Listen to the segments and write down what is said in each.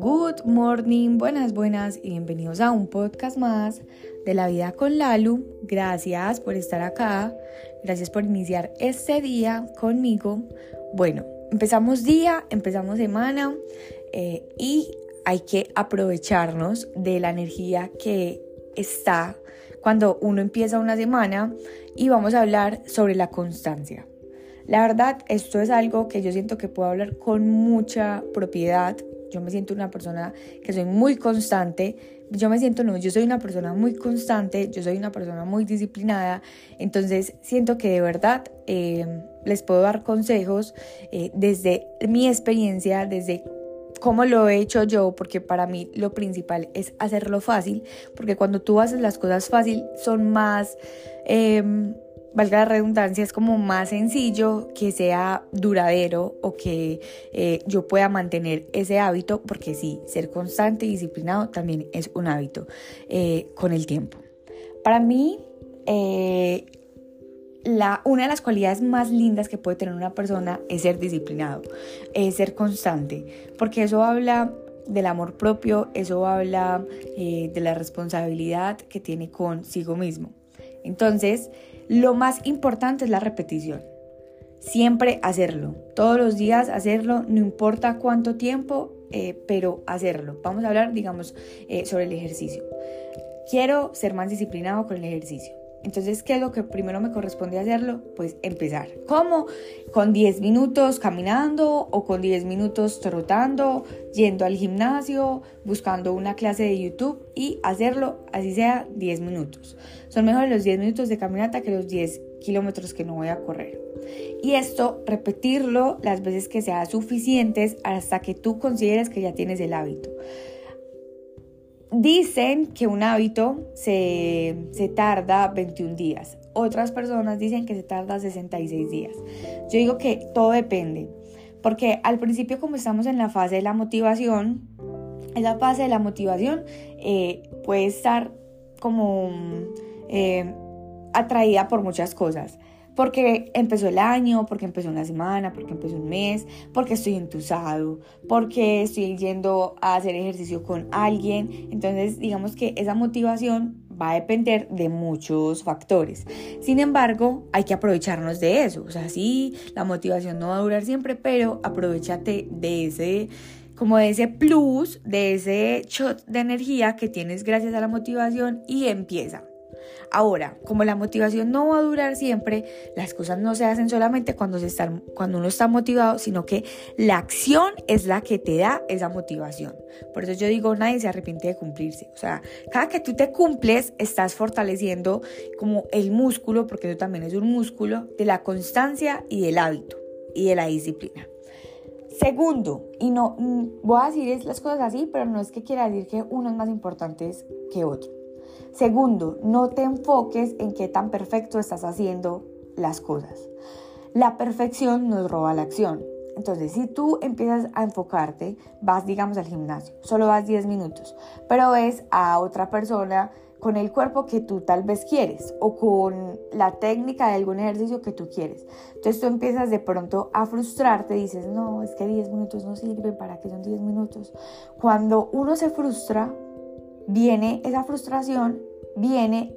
Good morning, buenas, buenas y bienvenidos a un podcast más de la vida con Lalu. Gracias por estar acá, gracias por iniciar este día conmigo. Bueno, empezamos día, empezamos semana eh, y hay que aprovecharnos de la energía que está cuando uno empieza una semana y vamos a hablar sobre la constancia. La verdad, esto es algo que yo siento que puedo hablar con mucha propiedad yo me siento una persona que soy muy constante. Yo me siento, no, yo soy una persona muy constante, yo soy una persona muy disciplinada. Entonces siento que de verdad eh, les puedo dar consejos eh, desde mi experiencia, desde cómo lo he hecho yo, porque para mí lo principal es hacerlo fácil, porque cuando tú haces las cosas fácil son más... Eh, valga la redundancia, es como más sencillo que sea duradero o que eh, yo pueda mantener ese hábito, porque sí, ser constante y disciplinado también es un hábito eh, con el tiempo. Para mí, eh, la, una de las cualidades más lindas que puede tener una persona es ser disciplinado, es ser constante, porque eso habla del amor propio, eso habla de la responsabilidad que tiene consigo mismo. Entonces, lo más importante es la repetición. Siempre hacerlo, todos los días hacerlo, no importa cuánto tiempo, eh, pero hacerlo. Vamos a hablar, digamos, eh, sobre el ejercicio. Quiero ser más disciplinado con el ejercicio. Entonces, ¿qué es lo que primero me corresponde hacerlo? Pues empezar. ¿Cómo? Con 10 minutos caminando o con 10 minutos trotando, yendo al gimnasio, buscando una clase de YouTube y hacerlo así sea 10 minutos. Son mejores los 10 minutos de caminata que los 10 kilómetros que no voy a correr. Y esto, repetirlo las veces que sea suficientes hasta que tú consideres que ya tienes el hábito. Dicen que un hábito se, tarda 21 días. Otras personas dicen que se tarda 66 días. Yo digo que todo depende. Porque al principio como estamos en la fase de la motivación, esa fase de la motivación eh, puede estar como eh, atraída por muchas cosas porque empezó el año, porque empezó una semana, porque empezó un mes, porque estoy entusado, porque estoy yendo a hacer ejercicio con alguien. Entonces, digamos que esa motivación va a depender de muchos factores. Sin embargo, hay que aprovecharnos de eso. O sea, sí, la motivación no va a durar siempre, pero aprovechate de ese como de ese plus, de ese shot de energía que tienes gracias a la motivación y empieza. Ahora, como la motivación no va a durar siempre, las cosas no se hacen solamente cuando, se cuando uno está motivado, sino que la acción es la que te da esa motivación. Por eso yo digo, nadie se arrepiente de cumplirse. O sea, cada que tú te cumples, estás fortaleciendo como el músculo, porque eso también es un músculo, de la constancia y del hábito y de la disciplina. Segundo, y no mm, voy a decir las cosas así, pero no es que quiera decir que uno es más importante que otro. Segundo, no te enfoques en qué tan perfecto estás haciendo las cosas. La perfección nos roba la acción. Entonces, si tú empiezas a enfocarte, vas, digamos, al gimnasio, solo vas 10 minutos, pero ves a otra persona con el cuerpo que tú tal vez quieres o con la técnica de algún ejercicio que tú quieres. Entonces tú empiezas de pronto a frustrarte, dices, no, es que 10 minutos no sirven, ¿para qué son 10 minutos? Cuando uno se frustra, viene esa frustración, viene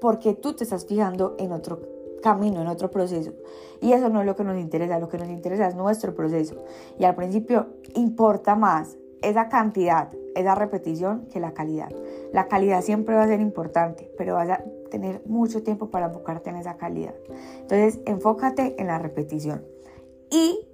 porque tú te estás fijando en otro camino, en otro proceso. Y eso no es lo que nos interesa, lo que nos interesa es nuestro proceso. Y al principio importa más esa cantidad, esa repetición que la calidad. La calidad siempre va a ser importante, pero vas a tener mucho tiempo para enfocarte en esa calidad. Entonces, enfócate en la repetición. Y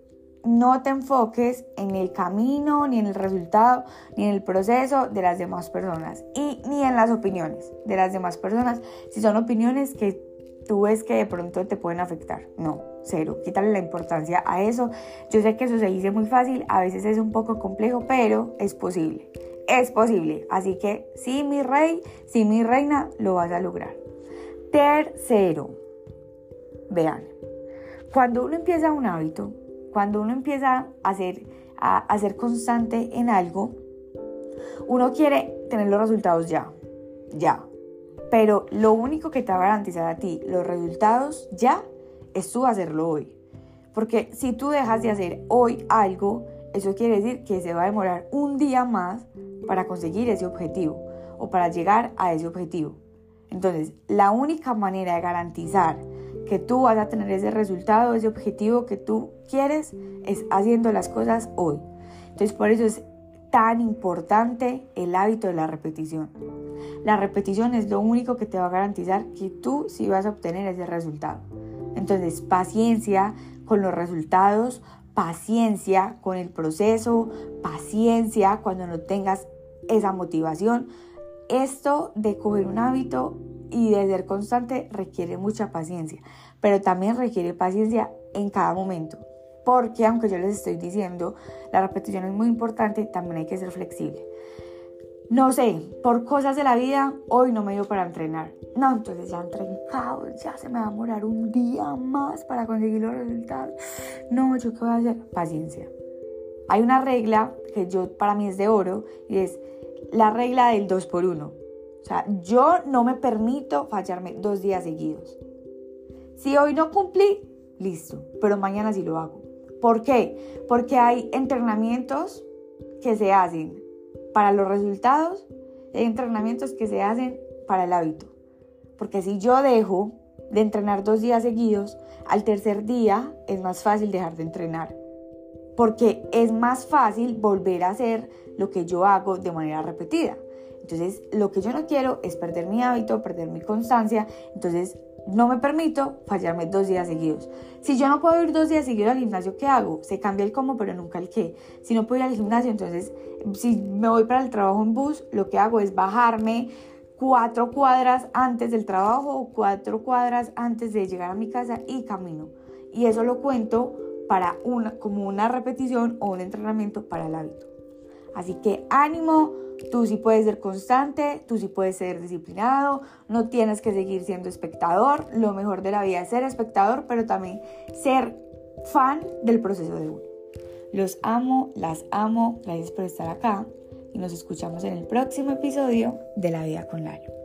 no te enfoques en el camino, ni en el resultado, ni en el proceso de las demás personas y ni en las opiniones de las demás personas. Si son opiniones que tú ves que de pronto te pueden afectar, no, cero, quítale la importancia a eso. Yo sé que eso se dice muy fácil, a veces es un poco complejo, pero es posible, es posible. Así que sí, mi rey, sí, mi reina, lo vas a lograr. Tercero, vean, cuando uno empieza un hábito, cuando uno empieza a ser, a, ser constante en algo, uno quiere tener los resultados ya, ya. Pero lo único que te va a garantizar a ti los resultados ya es tú hacerlo hoy. Porque si tú dejas de hacer hoy algo, eso quiere decir que se va a demorar un día más para conseguir ese objetivo o para llegar a ese objetivo. Entonces, la única manera de garantizar que tú vas a tener ese resultado, ese objetivo que tú quieres, es haciendo las cosas hoy. Entonces, por eso es tan importante el hábito de la repetición. La repetición es lo único que te va a garantizar que tú sí vas a obtener ese resultado. Entonces, paciencia con los resultados, paciencia con el proceso, paciencia cuando no tengas esa motivación. Esto de coger un hábito y de ser constante requiere mucha paciencia, pero también requiere paciencia en cada momento. Porque aunque yo les estoy diciendo, la repetición es muy importante, también hay que ser flexible. No sé, por cosas de la vida, hoy no me dio para entrenar. No, entonces ya entrené ya se me va a demorar un día más para conseguir los resultados. No, ¿yo qué voy a hacer? Paciencia. Hay una regla que yo para mí es de oro y es la regla del 2 por 1 O sea, yo no me permito fallarme dos días seguidos. Si hoy no cumplí, listo, pero mañana sí lo hago. ¿Por qué? Porque hay entrenamientos que se hacen para los resultados y hay entrenamientos que se hacen para el hábito. Porque si yo dejo de entrenar dos días seguidos, al tercer día es más fácil dejar de entrenar. Porque es más fácil volver a hacer lo que yo hago de manera repetida. Entonces, lo que yo no quiero es perder mi hábito, perder mi constancia. Entonces, no me permito fallarme dos días seguidos. Si yo no puedo ir dos días seguidos al gimnasio, ¿qué hago? Se cambia el cómo, pero nunca el qué. Si no puedo ir al gimnasio, entonces, si me voy para el trabajo en bus, lo que hago es bajarme cuatro cuadras antes del trabajo o cuatro cuadras antes de llegar a mi casa y camino. Y eso lo cuento para una, como una repetición o un entrenamiento para el hábito. Así que ánimo, tú sí puedes ser constante, tú sí puedes ser disciplinado, no tienes que seguir siendo espectador, lo mejor de la vida es ser espectador, pero también ser fan del proceso de uno. Los amo, las amo, gracias por estar acá y nos escuchamos en el próximo episodio de La Vida con Lalo.